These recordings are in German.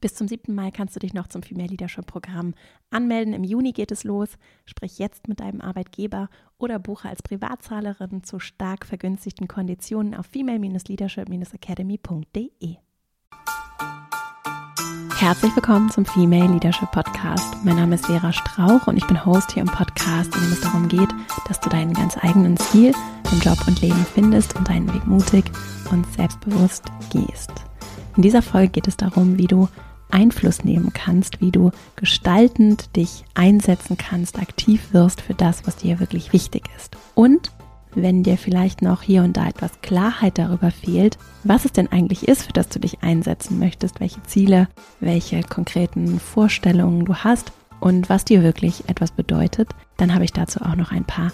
Bis zum 7. Mai kannst du dich noch zum Female Leadership Programm anmelden. Im Juni geht es los. Sprich jetzt mit deinem Arbeitgeber oder buche als Privatzahlerin zu stark vergünstigten Konditionen auf female-leadership-academy.de. Herzlich willkommen zum Female Leadership Podcast. Mein Name ist Vera Strauch und ich bin Host hier im Podcast, in dem es darum geht, dass du deinen ganz eigenen Stil im Job und Leben findest und deinen Weg mutig und selbstbewusst gehst. In dieser Folge geht es darum, wie du Einfluss nehmen kannst, wie du gestaltend dich einsetzen kannst, aktiv wirst für das, was dir wirklich wichtig ist. Und wenn dir vielleicht noch hier und da etwas Klarheit darüber fehlt, was es denn eigentlich ist, für das du dich einsetzen möchtest, welche Ziele, welche konkreten Vorstellungen du hast und was dir wirklich etwas bedeutet, dann habe ich dazu auch noch ein paar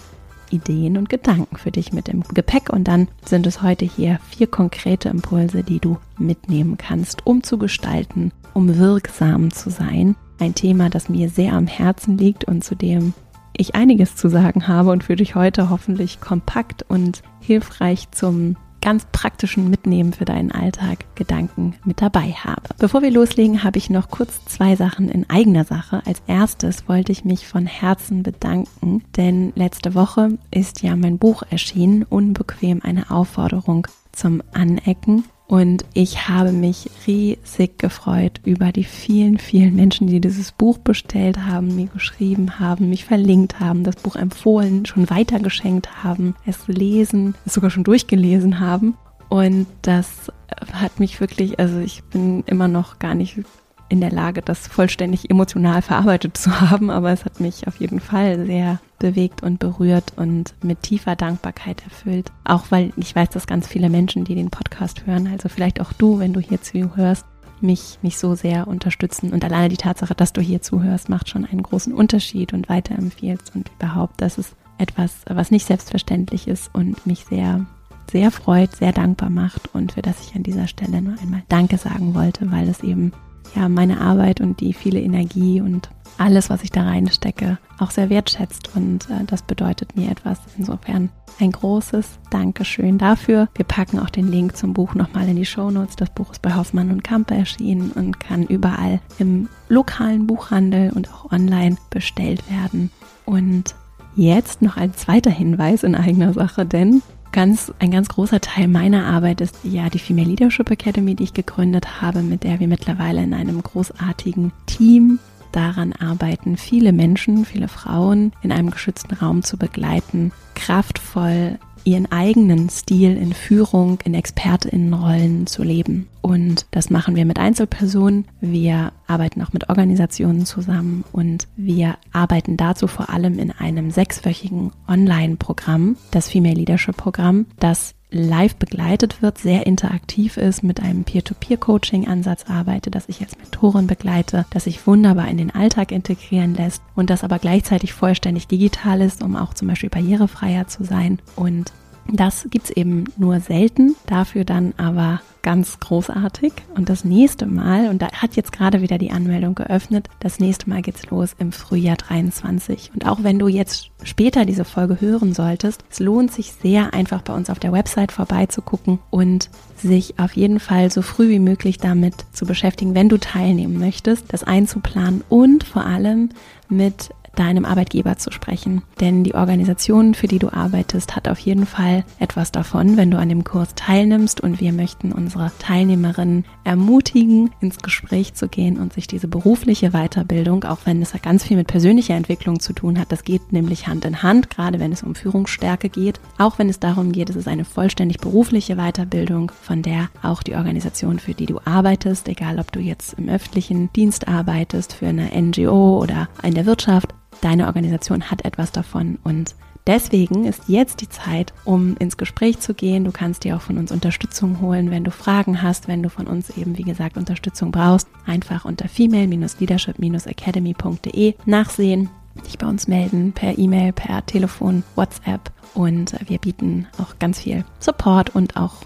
Ideen und Gedanken für dich mit im Gepäck. Und dann sind es heute hier vier konkrete Impulse, die du mitnehmen kannst, um zu gestalten, um wirksam zu sein. Ein Thema, das mir sehr am Herzen liegt und zu dem ich einiges zu sagen habe und für dich heute hoffentlich kompakt und hilfreich zum ganz praktischen Mitnehmen für deinen Alltag Gedanken mit dabei habe. Bevor wir loslegen, habe ich noch kurz zwei Sachen in eigener Sache. Als erstes wollte ich mich von Herzen bedanken, denn letzte Woche ist ja mein Buch erschienen, Unbequem eine Aufforderung zum Anecken. Und ich habe mich riesig gefreut über die vielen, vielen Menschen, die dieses Buch bestellt haben, mir geschrieben haben, mich verlinkt haben, das Buch empfohlen, schon weitergeschenkt haben, es lesen, es sogar schon durchgelesen haben. Und das hat mich wirklich, also ich bin immer noch gar nicht in der Lage, das vollständig emotional verarbeitet zu haben, aber es hat mich auf jeden Fall sehr bewegt und berührt und mit tiefer Dankbarkeit erfüllt. Auch weil ich weiß, dass ganz viele Menschen, die den Podcast hören, also vielleicht auch du, wenn du hier zuhörst, mich, mich so sehr unterstützen. Und alleine die Tatsache, dass du hier zuhörst, macht schon einen großen Unterschied und weiterempfiehlst und überhaupt, das ist etwas, was nicht selbstverständlich ist und mich sehr sehr freut, sehr dankbar macht und für das ich an dieser Stelle nur einmal Danke sagen wollte, weil es eben ja meine Arbeit und die viele Energie und alles, was ich da reinstecke, auch sehr wertschätzt und äh, das bedeutet mir etwas. Insofern ein großes Dankeschön dafür. Wir packen auch den Link zum Buch nochmal in die Show Notes. Das Buch ist bei Hoffmann und Kampe erschienen und kann überall im lokalen Buchhandel und auch online bestellt werden. Und jetzt noch ein zweiter Hinweis in eigener Sache, denn ganz, ein ganz großer Teil meiner Arbeit ist ja die Female Leadership Academy, die ich gegründet habe, mit der wir mittlerweile in einem großartigen Team daran arbeiten, viele Menschen, viele Frauen in einem geschützten Raum zu begleiten, kraftvoll ihren eigenen Stil in Führung, in Expertinnenrollen zu leben. Und das machen wir mit Einzelpersonen. Wir arbeiten auch mit Organisationen zusammen und wir arbeiten dazu vor allem in einem sechswöchigen Online-Programm, das Female Leadership Programm, das live begleitet wird, sehr interaktiv ist, mit einem Peer-to-Peer-Coaching-Ansatz arbeite, das ich als Mentorin begleite, das sich wunderbar in den Alltag integrieren lässt und das aber gleichzeitig vollständig digital ist, um auch zum Beispiel barrierefreier zu sein. Und das gibt's eben nur selten, dafür dann aber ganz großartig. Und das nächste Mal, und da hat jetzt gerade wieder die Anmeldung geöffnet, das nächste Mal geht's los im Frühjahr 23. Und auch wenn du jetzt später diese Folge hören solltest, es lohnt sich sehr einfach bei uns auf der Website vorbeizugucken und sich auf jeden Fall so früh wie möglich damit zu beschäftigen, wenn du teilnehmen möchtest, das einzuplanen und vor allem mit deinem Arbeitgeber zu sprechen. Denn die Organisation, für die du arbeitest, hat auf jeden Fall etwas davon, wenn du an dem Kurs teilnimmst. Und wir möchten unsere Teilnehmerinnen ermutigen, ins Gespräch zu gehen und sich diese berufliche Weiterbildung, auch wenn es ganz viel mit persönlicher Entwicklung zu tun hat, das geht nämlich Hand in Hand, gerade wenn es um Führungsstärke geht. Auch wenn es darum geht, es ist eine vollständig berufliche Weiterbildung, von der auch die Organisation, für die du arbeitest, egal ob du jetzt im öffentlichen Dienst arbeitest, für eine NGO oder in der Wirtschaft, deine Organisation hat etwas davon und Deswegen ist jetzt die Zeit, um ins Gespräch zu gehen. Du kannst dir auch von uns Unterstützung holen, wenn du Fragen hast, wenn du von uns eben, wie gesagt, Unterstützung brauchst. Einfach unter female-leadership-academy.de nachsehen, dich bei uns melden, per E-Mail, per Telefon, WhatsApp. Und wir bieten auch ganz viel Support und auch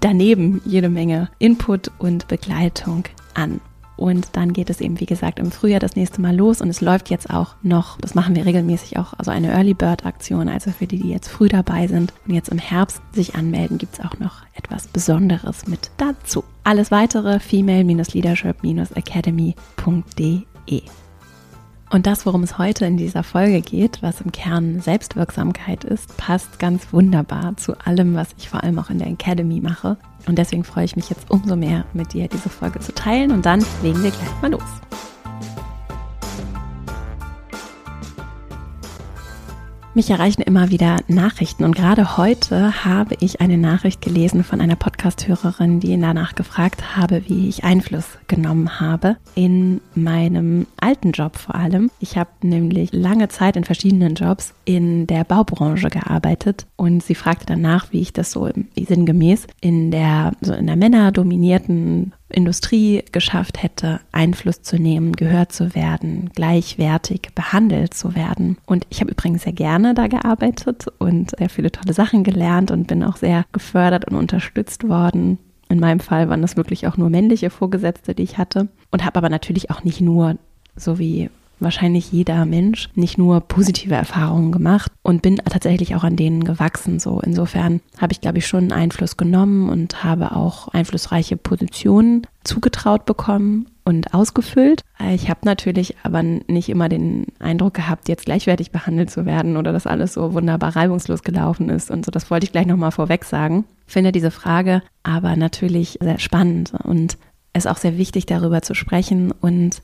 daneben jede Menge Input und Begleitung an. Und dann geht es eben, wie gesagt, im Frühjahr das nächste Mal los. Und es läuft jetzt auch noch, das machen wir regelmäßig auch, also eine Early Bird Aktion. Also für die, die jetzt früh dabei sind und jetzt im Herbst sich anmelden, gibt es auch noch etwas Besonderes mit dazu. Alles weitere female-leadership-academy.de. Und das, worum es heute in dieser Folge geht, was im Kern Selbstwirksamkeit ist, passt ganz wunderbar zu allem, was ich vor allem auch in der Academy mache. Und deswegen freue ich mich jetzt umso mehr, mit dir diese Folge zu teilen. Und dann legen wir gleich mal los. Mich erreichen immer wieder Nachrichten und gerade heute habe ich eine Nachricht gelesen von einer Podcast-Hörerin, die danach gefragt habe, wie ich Einfluss genommen habe in meinem alten Job vor allem. Ich habe nämlich lange Zeit in verschiedenen Jobs in der Baubranche gearbeitet und sie fragte danach, wie ich das so sinngemäß in der so in der männerdominierten Industrie geschafft hätte, Einfluss zu nehmen, gehört zu werden, gleichwertig behandelt zu werden. Und ich habe übrigens sehr gerne da gearbeitet und sehr viele tolle Sachen gelernt und bin auch sehr gefördert und unterstützt worden. In meinem Fall waren das wirklich auch nur männliche Vorgesetzte, die ich hatte. Und habe aber natürlich auch nicht nur, so wie wahrscheinlich jeder Mensch nicht nur positive Erfahrungen gemacht und bin tatsächlich auch an denen gewachsen. So insofern habe ich, glaube ich, schon Einfluss genommen und habe auch einflussreiche Positionen zugetraut bekommen und ausgefüllt. Ich habe natürlich aber nicht immer den Eindruck gehabt, jetzt gleichwertig behandelt zu werden oder dass alles so wunderbar reibungslos gelaufen ist und so. Das wollte ich gleich nochmal vorweg sagen. Finde diese Frage aber natürlich sehr spannend und es ist auch sehr wichtig, darüber zu sprechen und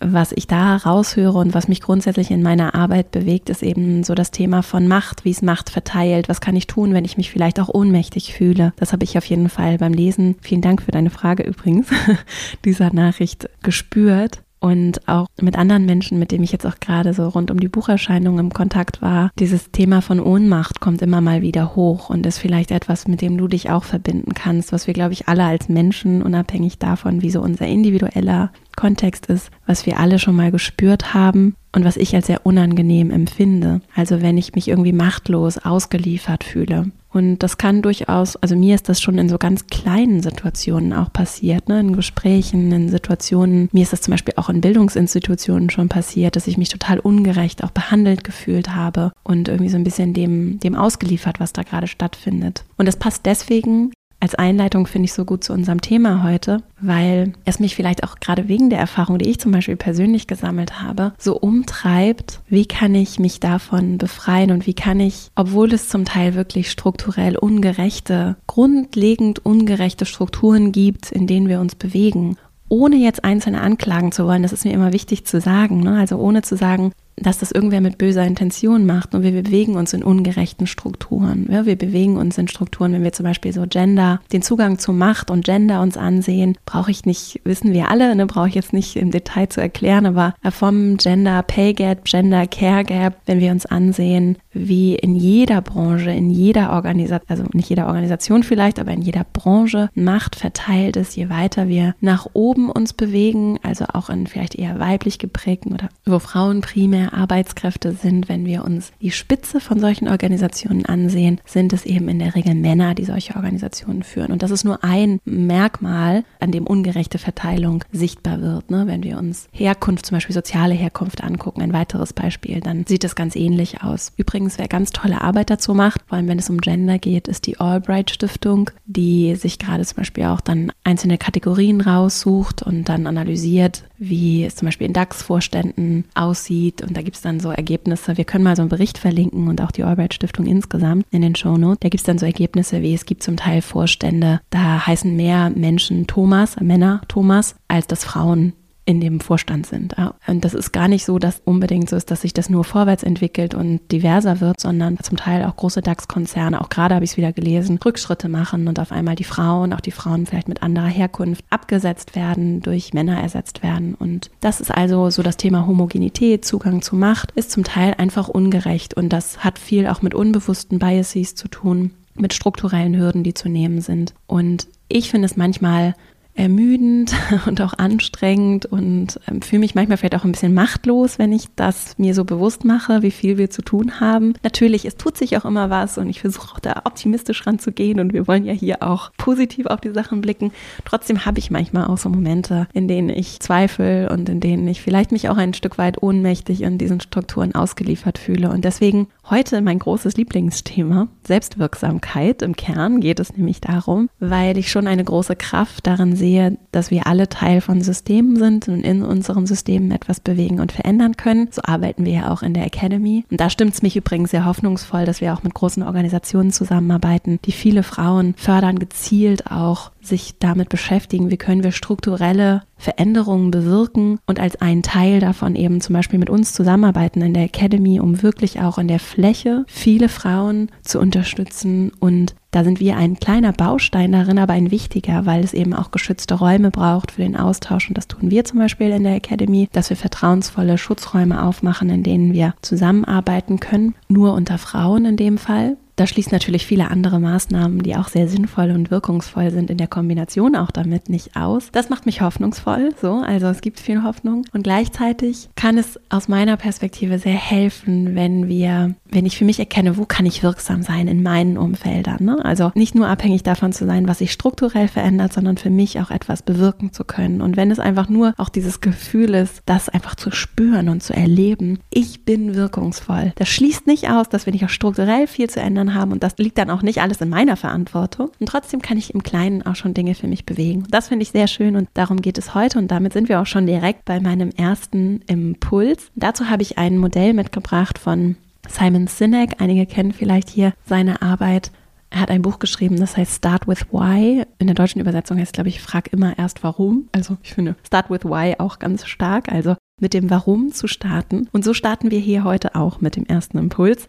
was ich da raushöre und was mich grundsätzlich in meiner Arbeit bewegt, ist eben so das Thema von Macht, wie es Macht verteilt. Was kann ich tun, wenn ich mich vielleicht auch ohnmächtig fühle? Das habe ich auf jeden Fall beim Lesen, vielen Dank für deine Frage übrigens, dieser Nachricht gespürt und auch mit anderen Menschen, mit denen ich jetzt auch gerade so rund um die Bucherscheinung im Kontakt war, dieses Thema von Ohnmacht kommt immer mal wieder hoch und ist vielleicht etwas, mit dem du dich auch verbinden kannst, was wir, glaube ich, alle als Menschen, unabhängig davon, wie so unser individueller Kontext ist, was wir alle schon mal gespürt haben und was ich als sehr unangenehm empfinde. Also wenn ich mich irgendwie machtlos ausgeliefert fühle. Und das kann durchaus, also mir ist das schon in so ganz kleinen Situationen auch passiert, ne? in Gesprächen, in Situationen. Mir ist das zum Beispiel auch in Bildungsinstitutionen schon passiert, dass ich mich total ungerecht auch behandelt gefühlt habe und irgendwie so ein bisschen dem, dem ausgeliefert, was da gerade stattfindet. Und das passt deswegen als Einleitung finde ich so gut zu unserem Thema heute, weil es mich vielleicht auch gerade wegen der Erfahrung, die ich zum Beispiel persönlich gesammelt habe, so umtreibt, wie kann ich mich davon befreien und wie kann ich, obwohl es zum Teil wirklich strukturell ungerechte, grundlegend ungerechte Strukturen gibt, in denen wir uns bewegen, ohne jetzt einzelne anklagen zu wollen, das ist mir immer wichtig zu sagen, ne? also ohne zu sagen, dass das irgendwer mit böser Intention macht und wir bewegen uns in ungerechten Strukturen. Ja, wir bewegen uns in Strukturen, wenn wir zum Beispiel so Gender, den Zugang zu Macht und Gender uns ansehen, brauche ich nicht, wissen wir alle, ne, brauche ich jetzt nicht im Detail zu erklären, aber vom Gender Pay Gap, Gender Care Gap, wenn wir uns ansehen, wie in jeder Branche, in jeder Organisation, also nicht jeder Organisation vielleicht, aber in jeder Branche Macht verteilt ist, je weiter wir nach oben uns bewegen, also auch in vielleicht eher weiblich geprägten oder wo Frauen primär Arbeitskräfte sind, wenn wir uns die Spitze von solchen Organisationen ansehen, sind es eben in der Regel Männer, die solche Organisationen führen. Und das ist nur ein Merkmal, an dem ungerechte Verteilung sichtbar wird. Ne? Wenn wir uns Herkunft, zum Beispiel soziale Herkunft angucken, ein weiteres Beispiel, dann sieht es ganz ähnlich aus. Übrigens, wer ganz tolle Arbeit dazu macht, vor allem wenn es um Gender geht, ist die Albright Stiftung, die sich gerade zum Beispiel auch dann einzelne Kategorien raussucht und dann analysiert, wie es zum Beispiel in DAX-Vorständen aussieht. Und da gibt es dann so Ergebnisse. Wir können mal so einen Bericht verlinken und auch die Albright Stiftung insgesamt in den Show Notes. Da gibt es dann so Ergebnisse wie es gibt zum Teil Vorstände, da heißen mehr Menschen Thomas, Männer Thomas, als das Frauen in dem Vorstand sind. Und das ist gar nicht so, dass unbedingt so ist, dass sich das nur vorwärts entwickelt und diverser wird, sondern zum Teil auch große DAX-Konzerne, auch gerade habe ich es wieder gelesen, Rückschritte machen und auf einmal die Frauen, auch die Frauen vielleicht mit anderer Herkunft abgesetzt werden, durch Männer ersetzt werden. Und das ist also so das Thema Homogenität, Zugang zu Macht, ist zum Teil einfach ungerecht und das hat viel auch mit unbewussten Biases zu tun, mit strukturellen Hürden, die zu nehmen sind. Und ich finde es manchmal ermüdend und auch anstrengend und ähm, fühle mich manchmal vielleicht auch ein bisschen machtlos, wenn ich das mir so bewusst mache, wie viel wir zu tun haben. Natürlich, es tut sich auch immer was und ich versuche auch da optimistisch ranzugehen und wir wollen ja hier auch positiv auf die Sachen blicken. Trotzdem habe ich manchmal auch so Momente, in denen ich zweifle und in denen ich vielleicht mich auch ein Stück weit ohnmächtig in diesen Strukturen ausgeliefert fühle. Und deswegen heute mein großes Lieblingsthema, Selbstwirksamkeit. Im Kern geht es nämlich darum, weil ich schon eine große Kraft darin sehe, sehe, dass wir alle Teil von Systemen sind und in unseren Systemen etwas bewegen und verändern können. So arbeiten wir ja auch in der Academy. Und da stimmt es mich übrigens sehr hoffnungsvoll, dass wir auch mit großen Organisationen zusammenarbeiten, die viele Frauen fördern, gezielt auch sich damit beschäftigen, wie können wir strukturelle Veränderungen bewirken und als einen Teil davon eben zum Beispiel mit uns zusammenarbeiten in der Academy, um wirklich auch in der Fläche viele Frauen zu unterstützen. Und da sind wir ein kleiner Baustein darin, aber ein wichtiger, weil es eben auch geschützte Räume braucht für den Austausch. Und das tun wir zum Beispiel in der Academy, dass wir vertrauensvolle Schutzräume aufmachen, in denen wir zusammenarbeiten können, nur unter Frauen in dem Fall. Da schließt natürlich viele andere Maßnahmen, die auch sehr sinnvoll und wirkungsvoll sind in der Kombination auch damit nicht aus. Das macht mich hoffnungsvoll, so. Also es gibt viel Hoffnung. Und gleichzeitig kann es aus meiner Perspektive sehr helfen, wenn wir, wenn ich für mich erkenne, wo kann ich wirksam sein in meinen Umfeldern. Ne? Also nicht nur abhängig davon zu sein, was sich strukturell verändert, sondern für mich auch etwas bewirken zu können. Und wenn es einfach nur auch dieses Gefühl ist, das einfach zu spüren und zu erleben, ich bin wirkungsvoll. Das schließt nicht aus, dass wir nicht auch strukturell viel zu ändern getan haben. Und das liegt dann auch nicht alles in meiner Verantwortung. Und trotzdem kann ich im Kleinen auch schon Dinge für mich bewegen. Das finde ich sehr schön und darum geht es heute. Und damit sind wir auch schon direkt bei meinem ersten Impuls. Dazu habe ich ein Modell mitgebracht von Simon Sinek. Einige kennen vielleicht hier seine Arbeit. Er hat ein Buch geschrieben, das heißt Start with Why. In der deutschen Übersetzung heißt, glaube ich, frag immer erst warum. Also ich finde Start with Why auch ganz stark. Also mit dem Warum zu starten. Und so starten wir hier heute auch mit dem ersten Impuls.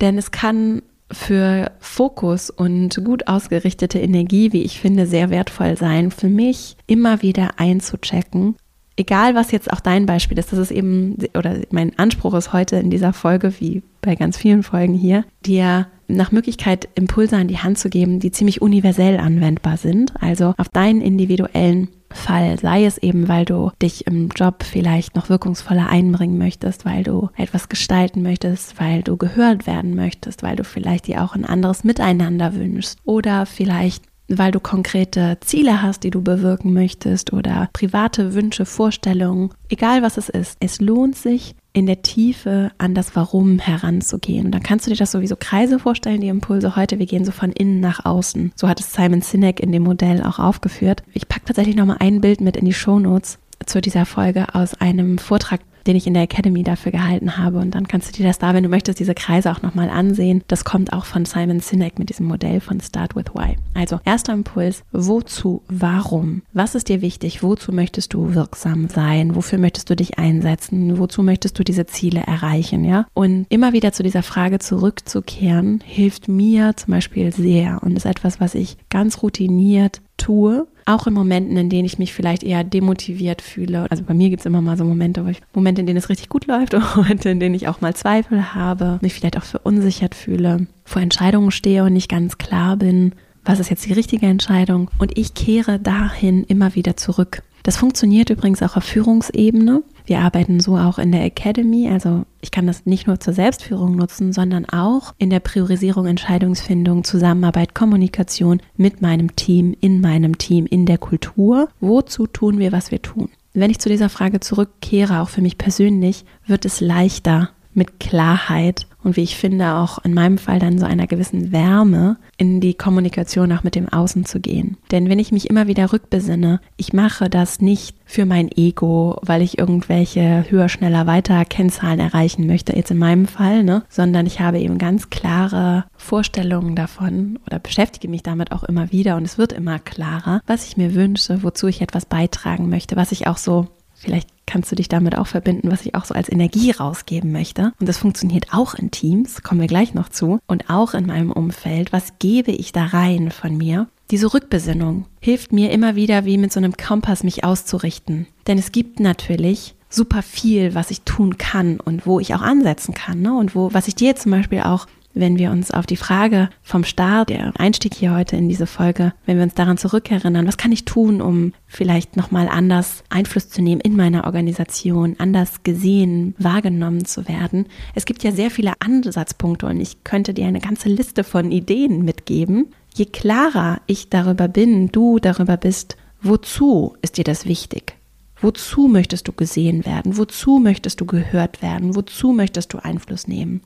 Denn es kann für Fokus und gut ausgerichtete Energie, wie ich finde, sehr wertvoll sein, für mich immer wieder einzuchecken. Egal, was jetzt auch dein Beispiel ist, das ist eben, oder mein Anspruch ist heute in dieser Folge, wie bei ganz vielen Folgen hier, dir nach Möglichkeit Impulse an die Hand zu geben, die ziemlich universell anwendbar sind, also auf deinen individuellen Fall, sei es eben, weil du dich im Job vielleicht noch wirkungsvoller einbringen möchtest, weil du etwas gestalten möchtest, weil du gehört werden möchtest, weil du vielleicht dir auch ein anderes Miteinander wünschst oder vielleicht weil du konkrete Ziele hast, die du bewirken möchtest oder private Wünsche, Vorstellungen, egal was es ist. Es lohnt sich, in der Tiefe an das Warum heranzugehen. Und dann kannst du dir das sowieso Kreise vorstellen, die Impulse heute. Wir gehen so von innen nach außen. So hat es Simon Sinek in dem Modell auch aufgeführt. Ich packe tatsächlich nochmal ein Bild mit in die Shownotes zu dieser Folge aus einem Vortrag, den ich in der Academy dafür gehalten habe. Und dann kannst du dir das da, wenn du möchtest, diese Kreise auch nochmal ansehen. Das kommt auch von Simon Sinek mit diesem Modell von Start with Why. Also erster Impuls, wozu, warum? Was ist dir wichtig? Wozu möchtest du wirksam sein? Wofür möchtest du dich einsetzen? Wozu möchtest du diese Ziele erreichen? Ja? Und immer wieder zu dieser Frage zurückzukehren, hilft mir zum Beispiel sehr und ist etwas, was ich ganz routiniert tue, auch in Momenten, in denen ich mich vielleicht eher demotiviert fühle. Also bei mir gibt es immer mal so Momente, wo ich, Momente, in denen es richtig gut läuft und Momente, in denen ich auch mal Zweifel habe, mich vielleicht auch verunsichert fühle, vor Entscheidungen stehe und nicht ganz klar bin, was ist jetzt die richtige Entscheidung. Und ich kehre dahin immer wieder zurück. Das funktioniert übrigens auch auf Führungsebene. Wir arbeiten so auch in der Academy. Also ich kann das nicht nur zur Selbstführung nutzen, sondern auch in der Priorisierung, Entscheidungsfindung, Zusammenarbeit, Kommunikation mit meinem Team, in meinem Team, in der Kultur. Wozu tun wir, was wir tun? Wenn ich zu dieser Frage zurückkehre, auch für mich persönlich, wird es leichter, mit Klarheit und wie ich finde auch in meinem Fall dann so einer gewissen Wärme in die Kommunikation auch mit dem Außen zu gehen. Denn wenn ich mich immer wieder rückbesinne, ich mache das nicht für mein Ego, weil ich irgendwelche höher, schneller, weiter Kennzahlen erreichen möchte, jetzt in meinem Fall, ne, sondern ich habe eben ganz klare Vorstellungen davon oder beschäftige mich damit auch immer wieder und es wird immer klarer, was ich mir wünsche, wozu ich etwas beitragen möchte, was ich auch so Vielleicht kannst du dich damit auch verbinden, was ich auch so als Energie rausgeben möchte. Und das funktioniert auch in Teams, kommen wir gleich noch zu, und auch in meinem Umfeld. Was gebe ich da rein von mir? Diese Rückbesinnung hilft mir immer wieder, wie mit so einem Kompass mich auszurichten. Denn es gibt natürlich super viel, was ich tun kann und wo ich auch ansetzen kann. Ne? Und wo, was ich dir zum Beispiel auch wenn wir uns auf die Frage vom Start, der Einstieg hier heute in diese Folge, wenn wir uns daran zurückerinnern, was kann ich tun, um vielleicht nochmal anders Einfluss zu nehmen in meiner Organisation, anders gesehen, wahrgenommen zu werden. Es gibt ja sehr viele Ansatzpunkte und ich könnte dir eine ganze Liste von Ideen mitgeben. Je klarer ich darüber bin, du darüber bist, wozu ist dir das wichtig? Wozu möchtest du gesehen werden? Wozu möchtest du gehört werden? Wozu möchtest du Einfluss nehmen?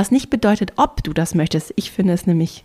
Was nicht bedeutet, ob du das möchtest. Ich finde es nämlich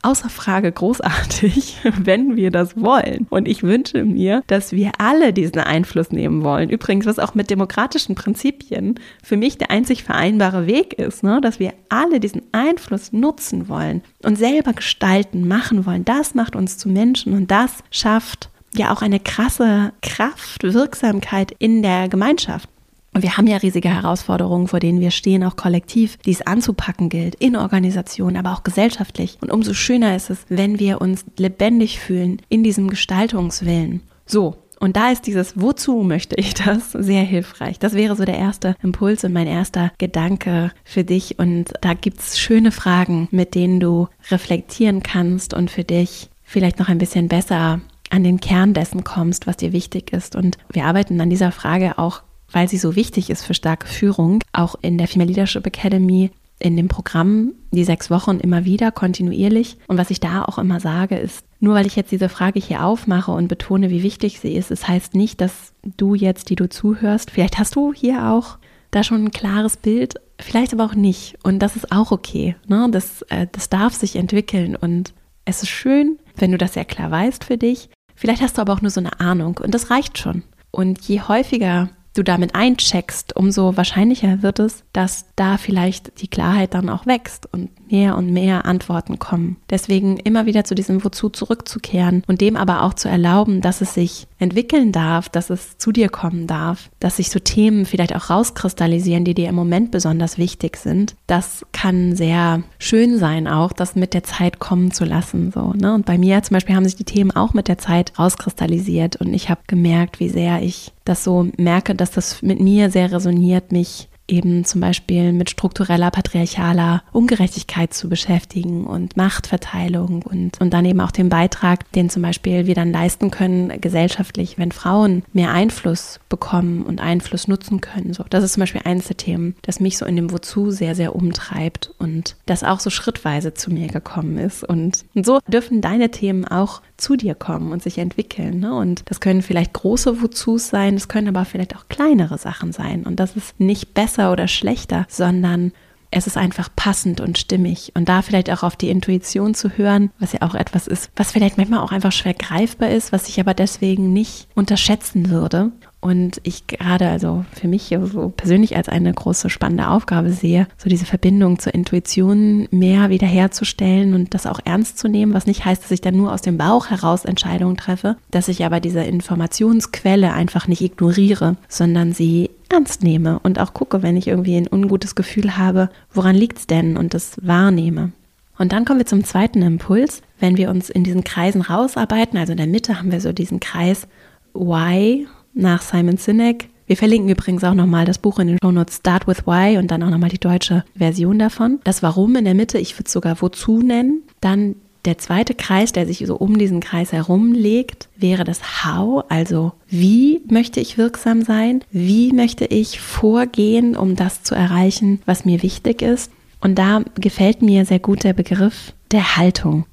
außer Frage großartig, wenn wir das wollen. Und ich wünsche mir, dass wir alle diesen Einfluss nehmen wollen. Übrigens, was auch mit demokratischen Prinzipien für mich der einzig vereinbare Weg ist, ne? dass wir alle diesen Einfluss nutzen wollen und selber gestalten, machen wollen. Das macht uns zu Menschen und das schafft ja auch eine krasse Kraft, Wirksamkeit in der Gemeinschaft. Und wir haben ja riesige Herausforderungen, vor denen wir stehen, auch kollektiv, die es anzupacken gilt, in Organisationen, aber auch gesellschaftlich. Und umso schöner ist es, wenn wir uns lebendig fühlen in diesem Gestaltungswillen. So, und da ist dieses Wozu möchte ich das sehr hilfreich. Das wäre so der erste Impuls und mein erster Gedanke für dich. Und da gibt's schöne Fragen, mit denen du reflektieren kannst und für dich vielleicht noch ein bisschen besser an den Kern dessen kommst, was dir wichtig ist. Und wir arbeiten an dieser Frage auch, weil sie so wichtig ist für starke Führung, auch in der Female Leadership Academy in dem Programm die sechs Wochen immer wieder kontinuierlich. Und was ich da auch immer sage, ist, nur weil ich jetzt diese Frage hier aufmache und betone, wie wichtig sie ist, es das heißt nicht, dass du jetzt, die du zuhörst, vielleicht hast du hier auch da schon ein klares Bild, vielleicht aber auch nicht. Und das ist auch okay. Ne? Das, äh, das darf sich entwickeln. Und es ist schön, wenn du das sehr klar weißt für dich. Vielleicht hast du aber auch nur so eine Ahnung und das reicht schon. Und je häufiger du damit eincheckst, umso wahrscheinlicher wird es, dass da vielleicht die Klarheit dann auch wächst und mehr und mehr Antworten kommen. Deswegen immer wieder zu diesem Wozu zurückzukehren und dem aber auch zu erlauben, dass es sich entwickeln darf, dass es zu dir kommen darf, dass sich so Themen vielleicht auch rauskristallisieren, die dir im Moment besonders wichtig sind. Das kann sehr schön sein, auch das mit der Zeit kommen zu lassen. So, ne? Und bei mir zum Beispiel haben sich die Themen auch mit der Zeit rauskristallisiert und ich habe gemerkt, wie sehr ich das so merke, dass das mit mir sehr resoniert, mich eben zum Beispiel mit struktureller, patriarchaler Ungerechtigkeit zu beschäftigen und Machtverteilung und, und dann eben auch den Beitrag, den zum Beispiel wir dann leisten können gesellschaftlich, wenn Frauen mehr Einfluss bekommen und Einfluss nutzen können. So, das ist zum Beispiel eines der Themen, das mich so in dem Wozu sehr, sehr umtreibt und das auch so schrittweise zu mir gekommen ist. Und, und so dürfen deine Themen auch zu dir kommen und sich entwickeln. Ne? Und das können vielleicht große Wozus sein, es können aber vielleicht auch kleinere Sachen sein. Und das ist nicht besser oder schlechter, sondern es ist einfach passend und stimmig. Und da vielleicht auch auf die Intuition zu hören, was ja auch etwas ist, was vielleicht manchmal auch einfach schwer greifbar ist, was ich aber deswegen nicht unterschätzen würde. Und ich gerade also für mich so persönlich als eine große spannende Aufgabe sehe, so diese Verbindung zur Intuition mehr wiederherzustellen und das auch ernst zu nehmen, was nicht heißt, dass ich dann nur aus dem Bauch heraus Entscheidungen treffe, dass ich aber diese Informationsquelle einfach nicht ignoriere, sondern sie ernst nehme und auch gucke, wenn ich irgendwie ein ungutes Gefühl habe, woran liegt es denn und das wahrnehme. Und dann kommen wir zum zweiten Impuls, wenn wir uns in diesen Kreisen rausarbeiten, also in der Mitte haben wir so diesen Kreis Why, nach Simon Sinek. Wir verlinken übrigens auch nochmal das Buch in den Shownotes Start with Why und dann auch nochmal die deutsche Version davon. Das Warum in der Mitte, ich würde es sogar Wozu nennen. Dann der zweite Kreis, der sich so um diesen Kreis herumlegt, wäre das How, also wie möchte ich wirksam sein? Wie möchte ich vorgehen, um das zu erreichen, was mir wichtig ist? Und da gefällt mir sehr gut der Begriff der Haltung.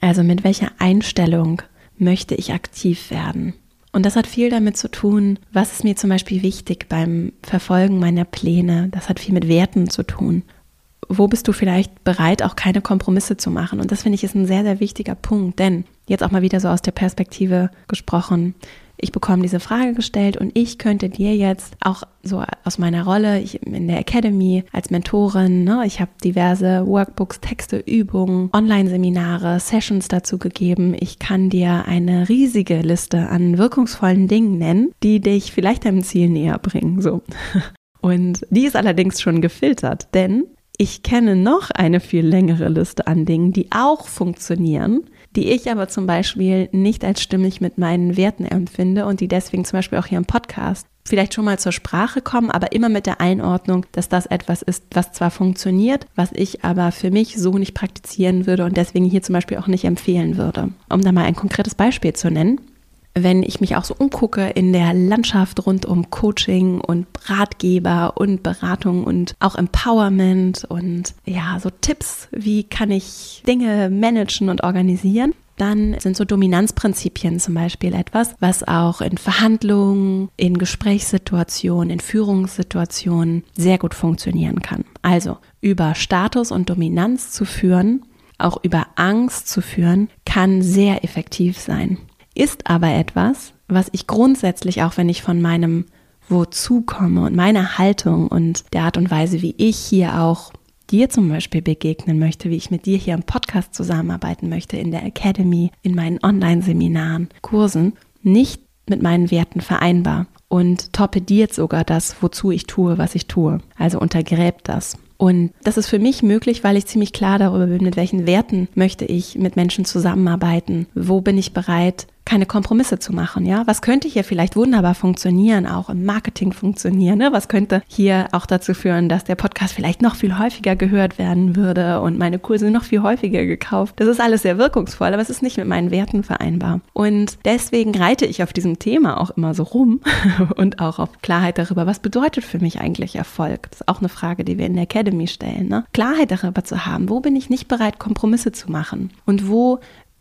Also mit welcher Einstellung möchte ich aktiv werden? Und das hat viel damit zu tun, was ist mir zum Beispiel wichtig beim Verfolgen meiner Pläne. Das hat viel mit Werten zu tun. Wo bist du vielleicht bereit, auch keine Kompromisse zu machen? Und das finde ich ist ein sehr, sehr wichtiger Punkt, denn jetzt auch mal wieder so aus der Perspektive gesprochen, ich bekomme diese Frage gestellt und ich könnte dir jetzt auch so aus meiner Rolle in der Academy als Mentorin, ne, ich habe diverse Workbooks, Texte, Übungen, Online-Seminare, Sessions dazu gegeben. Ich kann dir eine riesige Liste an wirkungsvollen Dingen nennen, die dich vielleicht deinem Ziel näher bringen. So. Und die ist allerdings schon gefiltert, denn ich kenne noch eine viel längere Liste an Dingen, die auch funktionieren, die ich aber zum Beispiel nicht als stimmig mit meinen Werten empfinde und die deswegen zum Beispiel auch hier im Podcast vielleicht schon mal zur Sprache kommen, aber immer mit der Einordnung, dass das etwas ist, was zwar funktioniert, was ich aber für mich so nicht praktizieren würde und deswegen hier zum Beispiel auch nicht empfehlen würde. Um da mal ein konkretes Beispiel zu nennen. Wenn ich mich auch so umgucke in der Landschaft rund um Coaching und Ratgeber und Beratung und auch Empowerment und ja, so Tipps, wie kann ich Dinge managen und organisieren, dann sind so Dominanzprinzipien zum Beispiel etwas, was auch in Verhandlungen, in Gesprächssituationen, in Führungssituationen sehr gut funktionieren kann. Also über Status und Dominanz zu führen, auch über Angst zu führen, kann sehr effektiv sein. Ist aber etwas, was ich grundsätzlich, auch wenn ich von meinem Wozu komme und meiner Haltung und der Art und Weise, wie ich hier auch dir zum Beispiel begegnen möchte, wie ich mit dir hier im Podcast zusammenarbeiten möchte, in der Academy, in meinen Online-Seminaren, Kursen, nicht mit meinen Werten vereinbar und torpediert sogar das, wozu ich tue, was ich tue. Also untergräbt das. Und das ist für mich möglich, weil ich ziemlich klar darüber bin, mit welchen Werten möchte ich mit Menschen zusammenarbeiten, wo bin ich bereit, keine Kompromisse zu machen, ja? Was könnte hier vielleicht wunderbar funktionieren, auch im Marketing funktionieren, ne? Was könnte hier auch dazu führen, dass der Podcast vielleicht noch viel häufiger gehört werden würde und meine Kurse noch viel häufiger gekauft? Das ist alles sehr wirkungsvoll, aber es ist nicht mit meinen Werten vereinbar. Und deswegen reite ich auf diesem Thema auch immer so rum und auch auf Klarheit darüber, was bedeutet für mich eigentlich Erfolg? Das ist auch eine Frage, die wir in der Academy stellen, ne? Klarheit darüber zu haben, wo bin ich nicht bereit, Kompromisse zu machen und wo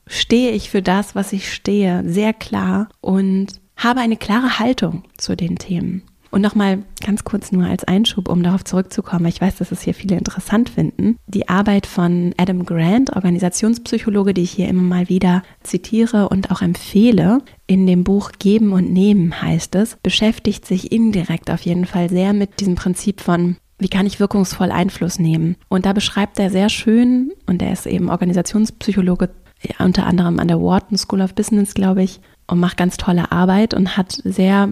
stehe ich für das, was ich stehe, sehr klar und habe eine klare Haltung zu den Themen. Und nochmal ganz kurz nur als Einschub, um darauf zurückzukommen, ich weiß, dass es hier viele interessant finden. Die Arbeit von Adam Grant, Organisationspsychologe, die ich hier immer mal wieder zitiere und auch empfehle, in dem Buch Geben und Nehmen heißt es, beschäftigt sich indirekt auf jeden Fall sehr mit diesem Prinzip von wie kann ich wirkungsvoll Einfluss nehmen? Und da beschreibt er sehr schön, und er ist eben Organisationspsychologe ja, unter anderem an der Wharton School of Business, glaube ich, und macht ganz tolle Arbeit und hat sehr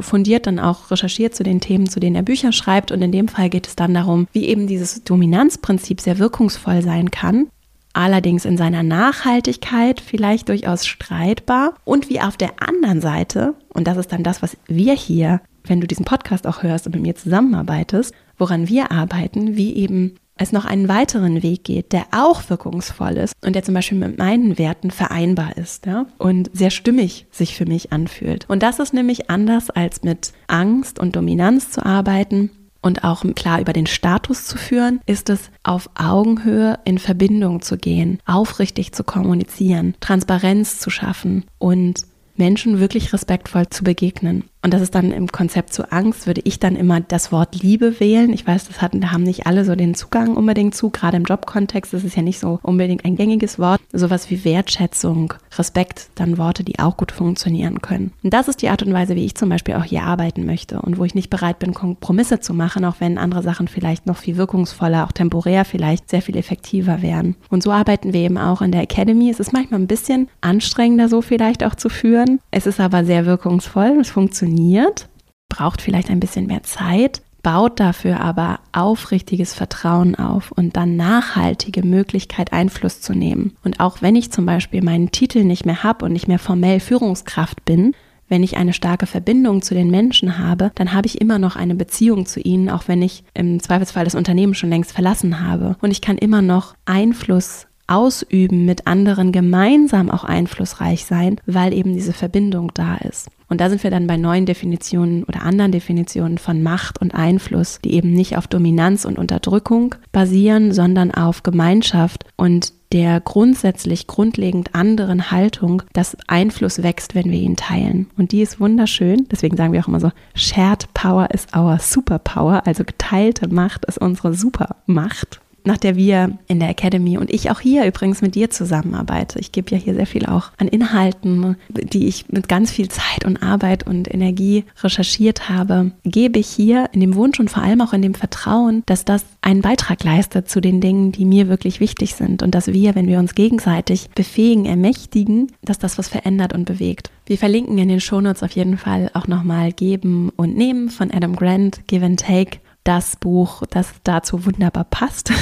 fundiert dann auch recherchiert zu den Themen, zu denen er Bücher schreibt. Und in dem Fall geht es dann darum, wie eben dieses Dominanzprinzip sehr wirkungsvoll sein kann. Allerdings in seiner Nachhaltigkeit vielleicht durchaus streitbar und wie auf der anderen Seite, und das ist dann das, was wir hier, wenn du diesen Podcast auch hörst und mit mir zusammenarbeitest, woran wir arbeiten, wie eben es noch einen weiteren Weg geht, der auch wirkungsvoll ist und der zum Beispiel mit meinen Werten vereinbar ist ja, und sehr stimmig sich für mich anfühlt. Und das ist nämlich anders als mit Angst und Dominanz zu arbeiten und auch klar über den Status zu führen, ist es auf Augenhöhe in Verbindung zu gehen, aufrichtig zu kommunizieren, Transparenz zu schaffen und Menschen wirklich respektvoll zu begegnen. Und das ist dann im Konzept zu Angst, würde ich dann immer das Wort Liebe wählen. Ich weiß, das hatten, da haben nicht alle so den Zugang unbedingt zu. Gerade im Jobkontext ist es ja nicht so unbedingt ein gängiges Wort. Sowas wie Wertschätzung, Respekt, dann Worte, die auch gut funktionieren können. Und das ist die Art und Weise, wie ich zum Beispiel auch hier arbeiten möchte und wo ich nicht bereit bin, Kompromisse zu machen, auch wenn andere Sachen vielleicht noch viel wirkungsvoller, auch temporär vielleicht sehr viel effektiver wären. Und so arbeiten wir eben auch in der Academy. Es ist manchmal ein bisschen anstrengender, so vielleicht auch zu führen. Es ist aber sehr wirkungsvoll. Es funktioniert funktioniert, braucht vielleicht ein bisschen mehr Zeit, baut dafür aber aufrichtiges Vertrauen auf und dann nachhaltige Möglichkeit Einfluss zu nehmen. Und auch wenn ich zum Beispiel meinen Titel nicht mehr habe und nicht mehr formell Führungskraft bin, wenn ich eine starke Verbindung zu den Menschen habe, dann habe ich immer noch eine Beziehung zu ihnen, auch wenn ich im Zweifelsfall das Unternehmen schon längst verlassen habe. Und ich kann immer noch Einfluss ausüben, mit anderen gemeinsam auch einflussreich sein, weil eben diese Verbindung da ist. Und da sind wir dann bei neuen Definitionen oder anderen Definitionen von Macht und Einfluss, die eben nicht auf Dominanz und Unterdrückung basieren, sondern auf Gemeinschaft und der grundsätzlich grundlegend anderen Haltung, dass Einfluss wächst, wenn wir ihn teilen. Und die ist wunderschön. Deswegen sagen wir auch immer so, Shared Power is our Superpower. Also geteilte Macht ist unsere Supermacht nach der wir in der Academy und ich auch hier übrigens mit dir zusammenarbeite. Ich gebe ja hier sehr viel auch an Inhalten, die ich mit ganz viel Zeit und Arbeit und Energie recherchiert habe, gebe ich hier in dem Wunsch und vor allem auch in dem Vertrauen, dass das einen Beitrag leistet zu den Dingen, die mir wirklich wichtig sind und dass wir, wenn wir uns gegenseitig befähigen, ermächtigen, dass das was verändert und bewegt. Wir verlinken in den Shownotes auf jeden Fall auch nochmal Geben und Nehmen von Adam Grant, Give and Take das Buch, das dazu wunderbar passt.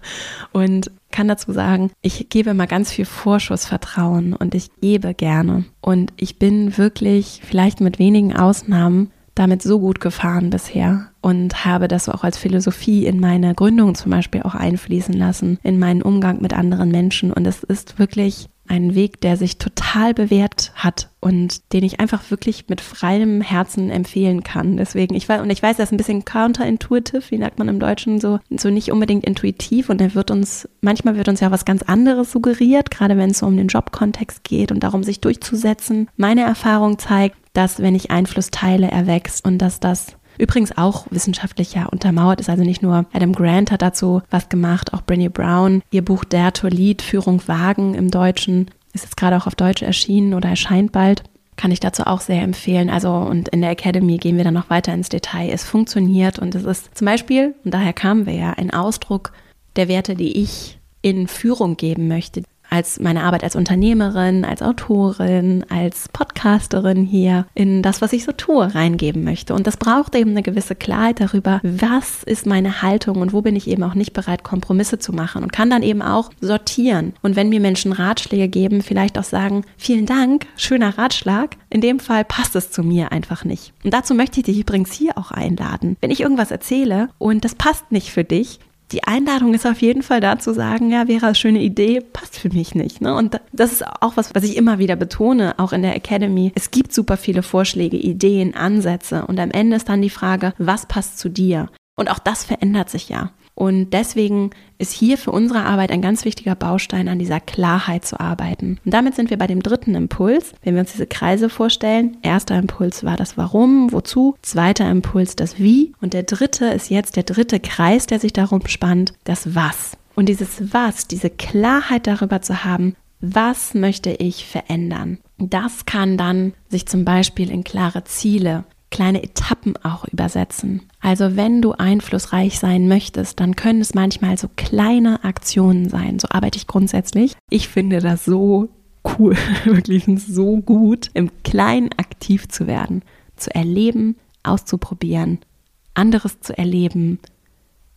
und kann dazu sagen, ich gebe immer ganz viel Vorschussvertrauen und ich gebe gerne. Und ich bin wirklich, vielleicht mit wenigen Ausnahmen, damit so gut gefahren bisher und habe das auch als Philosophie in meine Gründung zum Beispiel auch einfließen lassen, in meinen Umgang mit anderen Menschen. Und es ist wirklich ein Weg, der sich total bewährt hat und den ich einfach wirklich mit freiem Herzen empfehlen kann. Deswegen, ich weiß, und ich weiß, das ist ein bisschen counterintuitive, wie sagt man im Deutschen, so, so nicht unbedingt intuitiv und er wird uns, manchmal wird uns ja was ganz anderes suggeriert, gerade wenn es so um den Jobkontext geht und darum, sich durchzusetzen. Meine Erfahrung zeigt, dass wenn ich Einfluss teile, er wächst und dass das übrigens auch wissenschaftlich ja untermauert ist. Also nicht nur Adam Grant hat dazu was gemacht, auch Brené Brown, ihr Buch Der to Lead, Führung wagen im Deutschen, ist jetzt gerade auch auf Deutsch erschienen oder erscheint bald. Kann ich dazu auch sehr empfehlen. Also, und in der Academy gehen wir dann noch weiter ins Detail. Es funktioniert und es ist zum Beispiel, und daher kamen wir ja, ein Ausdruck der Werte, die ich in Führung geben möchte, als meine Arbeit als Unternehmerin, als Autorin, als Podcasterin hier in das, was ich so tue, reingeben möchte. Und das braucht eben eine gewisse Klarheit darüber, was ist meine Haltung und wo bin ich eben auch nicht bereit, Kompromisse zu machen und kann dann eben auch sortieren. Und wenn mir Menschen Ratschläge geben, vielleicht auch sagen, vielen Dank, schöner Ratschlag. In dem Fall passt es zu mir einfach nicht. Und dazu möchte ich dich übrigens hier auch einladen. Wenn ich irgendwas erzähle und das passt nicht für dich, die Einladung ist auf jeden Fall da zu sagen, ja, wäre eine schöne Idee, passt für mich nicht. Ne? Und das ist auch was, was ich immer wieder betone, auch in der Academy. Es gibt super viele Vorschläge, Ideen, Ansätze und am Ende ist dann die Frage, was passt zu dir? Und auch das verändert sich ja. Und deswegen ist hier für unsere Arbeit ein ganz wichtiger Baustein, an dieser Klarheit zu arbeiten. Und damit sind wir bei dem dritten Impuls. Wenn wir uns diese Kreise vorstellen, erster Impuls war das Warum, wozu, zweiter Impuls das Wie und der dritte ist jetzt der dritte Kreis, der sich darum spannt, das Was. Und dieses Was, diese Klarheit darüber zu haben, was möchte ich verändern? Das kann dann sich zum Beispiel in klare Ziele, kleine Etappen auch übersetzen. Also wenn du einflussreich sein möchtest, dann können es manchmal so kleine Aktionen sein. So arbeite ich grundsätzlich. Ich finde das so cool, wirklich so gut, im Kleinen aktiv zu werden, zu erleben, auszuprobieren, anderes zu erleben,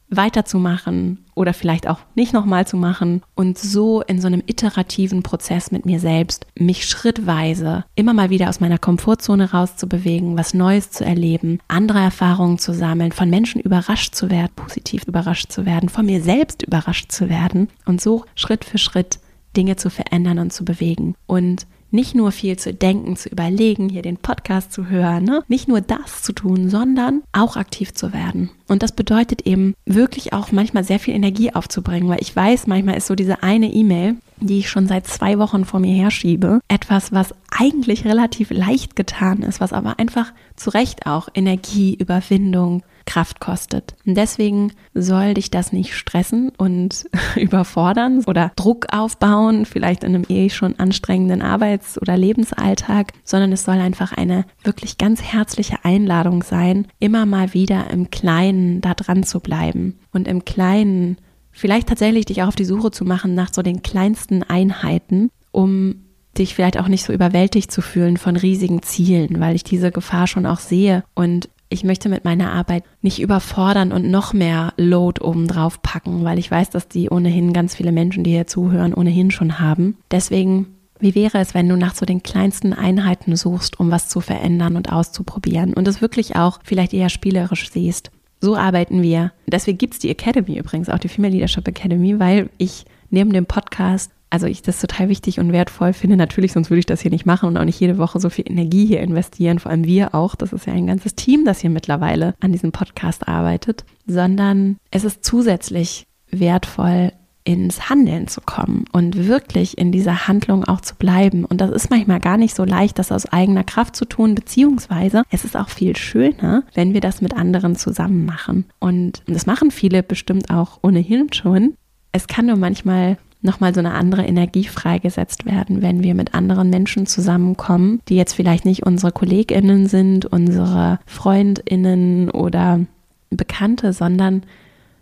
weiterzumachen oder vielleicht auch nicht nochmal zu machen und so in so einem iterativen Prozess mit mir selbst mich schrittweise immer mal wieder aus meiner Komfortzone rauszubewegen, was Neues zu erleben, andere Erfahrungen zu sammeln, von Menschen überrascht zu werden, positiv überrascht zu werden, von mir selbst überrascht zu werden und so Schritt für Schritt Dinge zu verändern und zu bewegen. Und nicht nur viel zu denken, zu überlegen, hier den Podcast zu hören, ne? nicht nur das zu tun, sondern auch aktiv zu werden. Und das bedeutet eben wirklich auch manchmal sehr viel Energie aufzubringen, weil ich weiß, manchmal ist so diese eine E-Mail, die ich schon seit zwei Wochen vor mir herschiebe, etwas, was eigentlich relativ leicht getan ist, was aber einfach zu Recht auch Energie, Überwindung, Kraft kostet. Und deswegen soll dich das nicht stressen und überfordern oder Druck aufbauen, vielleicht in einem eh schon anstrengenden Arbeits- oder Lebensalltag, sondern es soll einfach eine wirklich ganz herzliche Einladung sein, immer mal wieder im Kleinen da dran zu bleiben und im Kleinen vielleicht tatsächlich dich auch auf die Suche zu machen nach so den kleinsten Einheiten, um dich vielleicht auch nicht so überwältigt zu fühlen von riesigen Zielen, weil ich diese Gefahr schon auch sehe und ich möchte mit meiner Arbeit nicht überfordern und noch mehr Load oben drauf packen, weil ich weiß, dass die ohnehin ganz viele Menschen, die hier zuhören, ohnehin schon haben. Deswegen, wie wäre es, wenn du nach so den kleinsten Einheiten suchst, um was zu verändern und auszuprobieren und es wirklich auch vielleicht eher spielerisch siehst? So arbeiten wir. Deswegen gibt es die Academy übrigens, auch die Female Leadership Academy, weil ich neben dem Podcast also ich das total wichtig und wertvoll finde. Natürlich, sonst würde ich das hier nicht machen und auch nicht jede Woche so viel Energie hier investieren. Vor allem wir auch. Das ist ja ein ganzes Team, das hier mittlerweile an diesem Podcast arbeitet. Sondern es ist zusätzlich wertvoll, ins Handeln zu kommen und wirklich in dieser Handlung auch zu bleiben. Und das ist manchmal gar nicht so leicht, das aus eigener Kraft zu tun, beziehungsweise es ist auch viel schöner, wenn wir das mit anderen zusammen machen. Und das machen viele bestimmt auch ohnehin schon. Es kann nur manchmal nochmal so eine andere Energie freigesetzt werden, wenn wir mit anderen Menschen zusammenkommen, die jetzt vielleicht nicht unsere KollegInnen sind, unsere FreundInnen oder Bekannte, sondern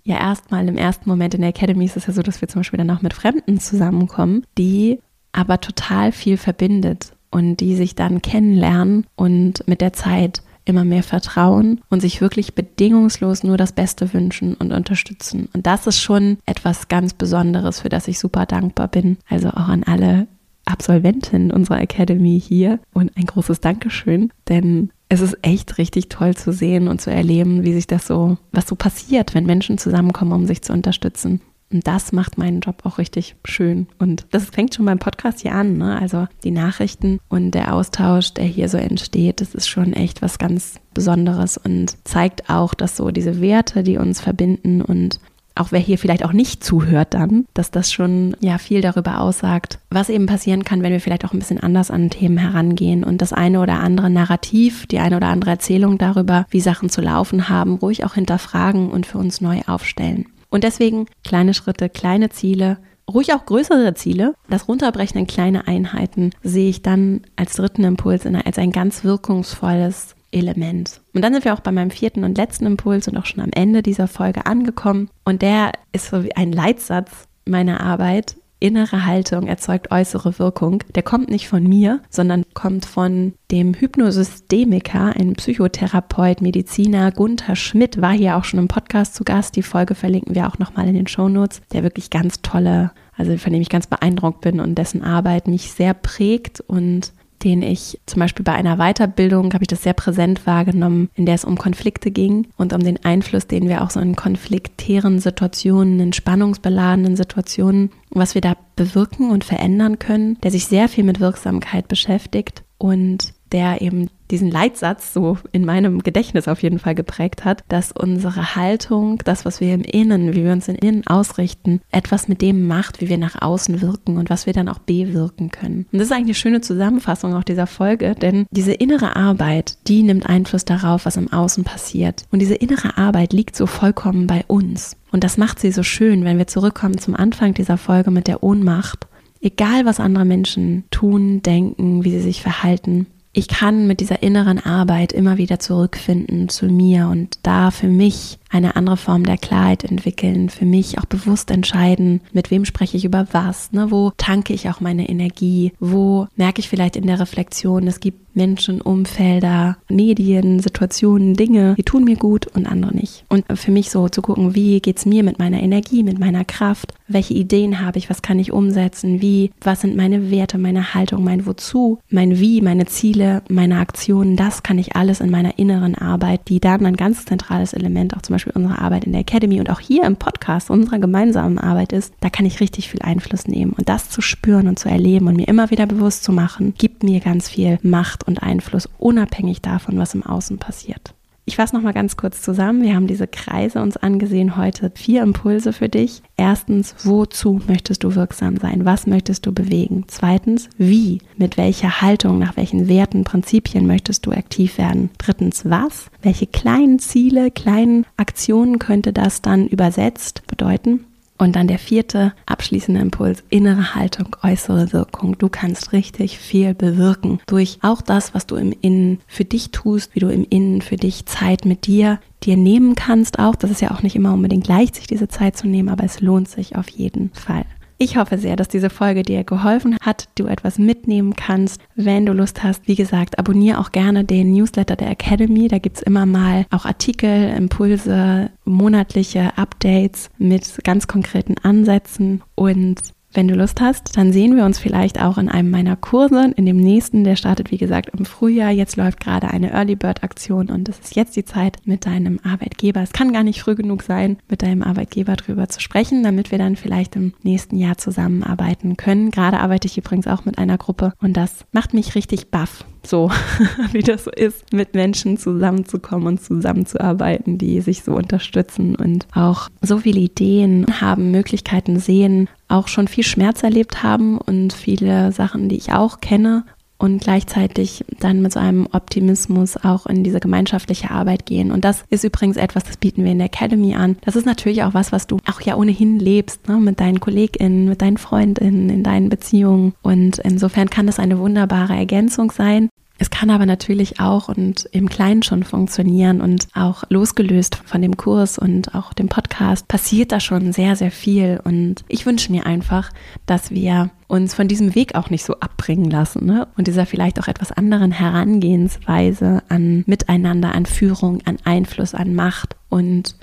ja erstmal im ersten Moment in der Academy ist es ja so, dass wir zum Beispiel dann auch mit Fremden zusammenkommen, die aber total viel verbindet und die sich dann kennenlernen und mit der Zeit immer mehr vertrauen und sich wirklich bedingungslos nur das Beste wünschen und unterstützen. Und das ist schon etwas ganz Besonderes, für das ich super dankbar bin. Also auch an alle Absolventinnen unserer Academy hier und ein großes Dankeschön, denn es ist echt richtig toll zu sehen und zu erleben, wie sich das so, was so passiert, wenn Menschen zusammenkommen, um sich zu unterstützen. Und das macht meinen Job auch richtig schön. Und das fängt schon beim Podcast hier an. Ne? Also die Nachrichten und der Austausch, der hier so entsteht, das ist schon echt was ganz Besonderes und zeigt auch, dass so diese Werte, die uns verbinden und auch wer hier vielleicht auch nicht zuhört dann, dass das schon ja viel darüber aussagt, was eben passieren kann, wenn wir vielleicht auch ein bisschen anders an Themen herangehen und das eine oder andere Narrativ, die eine oder andere Erzählung darüber, wie Sachen zu laufen haben, ruhig auch hinterfragen und für uns neu aufstellen. Und deswegen kleine Schritte, kleine Ziele, ruhig auch größere Ziele. Das Runterbrechen in kleine Einheiten sehe ich dann als dritten Impuls als ein ganz wirkungsvolles Element. Und dann sind wir auch bei meinem vierten und letzten Impuls und auch schon am Ende dieser Folge angekommen. Und der ist so wie ein Leitsatz meiner Arbeit innere Haltung erzeugt äußere Wirkung. Der kommt nicht von mir, sondern kommt von dem Hypnosystemiker, einem Psychotherapeut, Mediziner Gunther Schmidt, war hier auch schon im Podcast zu Gast. Die Folge verlinken wir auch nochmal in den Show Notes, der wirklich ganz tolle, also von dem ich ganz beeindruckt bin und dessen Arbeit mich sehr prägt und den ich zum Beispiel bei einer Weiterbildung habe ich das sehr präsent wahrgenommen, in der es um Konflikte ging und um den Einfluss, den wir auch so in konfliktären Situationen, in spannungsbeladenen Situationen, was wir da bewirken und verändern können, der sich sehr viel mit Wirksamkeit beschäftigt und der eben diesen Leitsatz so in meinem Gedächtnis auf jeden Fall geprägt hat, dass unsere Haltung, das, was wir im Innen, wie wir uns im Innen ausrichten, etwas mit dem macht, wie wir nach außen wirken und was wir dann auch bewirken können. Und das ist eigentlich eine schöne Zusammenfassung auch dieser Folge, denn diese innere Arbeit, die nimmt Einfluss darauf, was im Außen passiert. Und diese innere Arbeit liegt so vollkommen bei uns. Und das macht sie so schön, wenn wir zurückkommen zum Anfang dieser Folge mit der Ohnmacht. Egal, was andere Menschen tun, denken, wie sie sich verhalten, ich kann mit dieser inneren Arbeit immer wieder zurückfinden zu mir und da für mich eine andere Form der Klarheit entwickeln, für mich auch bewusst entscheiden, mit wem spreche ich über was, ne? wo tanke ich auch meine Energie, wo merke ich vielleicht in der Reflexion, es gibt Menschen, Umfelder, Medien, Situationen, Dinge, die tun mir gut und andere nicht. Und für mich so zu gucken, wie geht's mir mit meiner Energie, mit meiner Kraft, welche Ideen habe ich, was kann ich umsetzen, wie, was sind meine Werte, meine Haltung, mein Wozu, mein Wie, meine Ziele, meine Aktionen, das kann ich alles in meiner inneren Arbeit, die dann ein ganz zentrales Element auch zum Beispiel Beispiel unsere Arbeit in der Academy und auch hier im Podcast unserer gemeinsamen Arbeit ist, da kann ich richtig viel Einfluss nehmen. Und das zu spüren und zu erleben und mir immer wieder bewusst zu machen, gibt mir ganz viel Macht und Einfluss, unabhängig davon, was im Außen passiert. Ich fasse nochmal ganz kurz zusammen. Wir haben diese Kreise uns angesehen heute. Vier Impulse für dich. Erstens, wozu möchtest du wirksam sein? Was möchtest du bewegen? Zweitens, wie? Mit welcher Haltung, nach welchen Werten, Prinzipien möchtest du aktiv werden? Drittens, was? Welche kleinen Ziele, kleinen Aktionen könnte das dann übersetzt bedeuten? Und dann der vierte abschließende Impuls, innere Haltung, äußere Wirkung. Du kannst richtig viel bewirken durch auch das, was du im Innen für dich tust, wie du im Innen für dich Zeit mit dir dir nehmen kannst auch. Das ist ja auch nicht immer unbedingt leicht, sich diese Zeit zu nehmen, aber es lohnt sich auf jeden Fall. Ich hoffe sehr, dass diese Folge dir geholfen hat, du etwas mitnehmen kannst. Wenn du Lust hast, wie gesagt, abonniere auch gerne den Newsletter der Academy. Da gibt es immer mal auch Artikel, Impulse, monatliche Updates mit ganz konkreten Ansätzen. Und wenn du Lust hast, dann sehen wir uns vielleicht auch in einem meiner Kurse. In dem nächsten, der startet wie gesagt im Frühjahr. Jetzt läuft gerade eine Early Bird Aktion und es ist jetzt die Zeit mit deinem Arbeitgeber. Es kann gar nicht früh genug sein, mit deinem Arbeitgeber drüber zu sprechen, damit wir dann vielleicht im nächsten Jahr zusammenarbeiten können. Gerade arbeite ich übrigens auch mit einer Gruppe und das macht mich richtig baff so, wie das so ist, mit Menschen zusammenzukommen und zusammenzuarbeiten, die sich so unterstützen und auch so viele Ideen haben, Möglichkeiten sehen, auch schon viel Schmerz erlebt haben und viele Sachen, die ich auch kenne und gleichzeitig dann mit so einem Optimismus auch in diese gemeinschaftliche Arbeit gehen. Und das ist übrigens etwas, das bieten wir in der Academy an. Das ist natürlich auch was, was du auch ja ohnehin lebst, ne? mit deinen KollegInnen, mit deinen FreundInnen, in deinen Beziehungen. Und insofern kann das eine wunderbare Ergänzung sein. Es kann aber natürlich auch und im Kleinen schon funktionieren und auch losgelöst von dem Kurs und auch dem Podcast passiert da schon sehr, sehr viel. Und ich wünsche mir einfach, dass wir uns von diesem Weg auch nicht so abbringen lassen ne? und dieser vielleicht auch etwas anderen Herangehensweise an Miteinander, an Führung, an Einfluss, an Macht und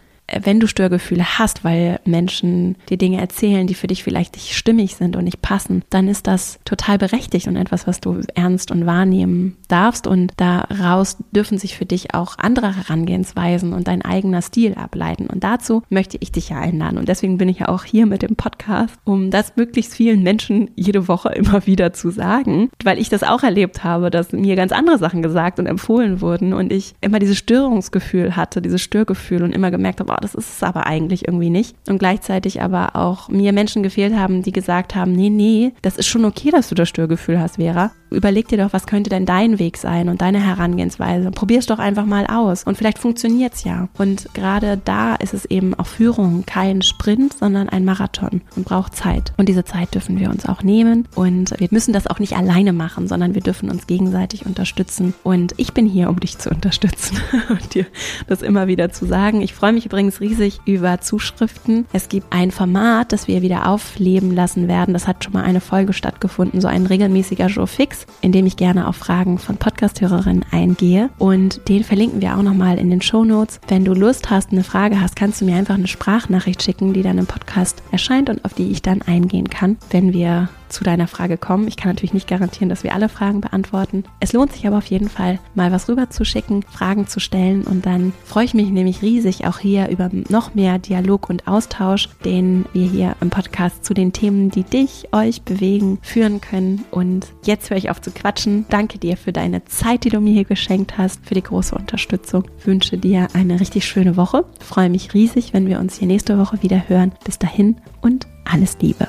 wenn du Störgefühle hast, weil Menschen dir Dinge erzählen, die für dich vielleicht nicht stimmig sind und nicht passen, dann ist das total berechtigt und etwas, was du ernst und wahrnehmen darfst. Und daraus dürfen sich für dich auch andere Herangehensweisen und dein eigener Stil ableiten. Und dazu möchte ich dich ja einladen. Und deswegen bin ich ja auch hier mit dem Podcast, um das möglichst vielen Menschen jede Woche immer wieder zu sagen, weil ich das auch erlebt habe, dass mir ganz andere Sachen gesagt und empfohlen wurden und ich immer dieses Störungsgefühl hatte, dieses Störgefühl und immer gemerkt habe, oh, das ist es aber eigentlich irgendwie nicht. Und gleichzeitig aber auch mir Menschen gefehlt haben, die gesagt haben, nee, nee, das ist schon okay, dass du das Störgefühl hast, Vera. Überleg dir doch, was könnte denn dein Weg sein und deine Herangehensweise. Probier es doch einfach mal aus und vielleicht funktioniert es ja. Und gerade da ist es eben auch Führung kein Sprint, sondern ein Marathon und braucht Zeit. Und diese Zeit dürfen wir uns auch nehmen und wir müssen das auch nicht alleine machen, sondern wir dürfen uns gegenseitig unterstützen. Und ich bin hier, um dich zu unterstützen und dir das immer wieder zu sagen. Ich freue mich übrigens riesig über Zuschriften. Es gibt ein Format, das wir wieder aufleben lassen werden. Das hat schon mal eine Folge stattgefunden, so ein regelmäßiger Jour fix, in dem ich gerne auf Fragen von Podcasthörerinnen eingehe. Und den verlinken wir auch nochmal in den Show Notes. Wenn du Lust hast, eine Frage hast, kannst du mir einfach eine Sprachnachricht schicken, die dann im Podcast erscheint und auf die ich dann eingehen kann, wenn wir zu deiner Frage kommen. Ich kann natürlich nicht garantieren, dass wir alle Fragen beantworten. Es lohnt sich aber auf jeden Fall, mal was rüber zu schicken, Fragen zu stellen und dann freue ich mich nämlich riesig auch hier über noch mehr Dialog und Austausch, den wir hier im Podcast zu den Themen, die dich, euch bewegen, führen können. Und jetzt höre ich auf zu quatschen. Danke dir für deine Zeit, die du mir hier geschenkt hast, für die große Unterstützung. Ich wünsche dir eine richtig schöne Woche. Ich freue mich riesig, wenn wir uns hier nächste Woche wieder hören. Bis dahin und alles Liebe.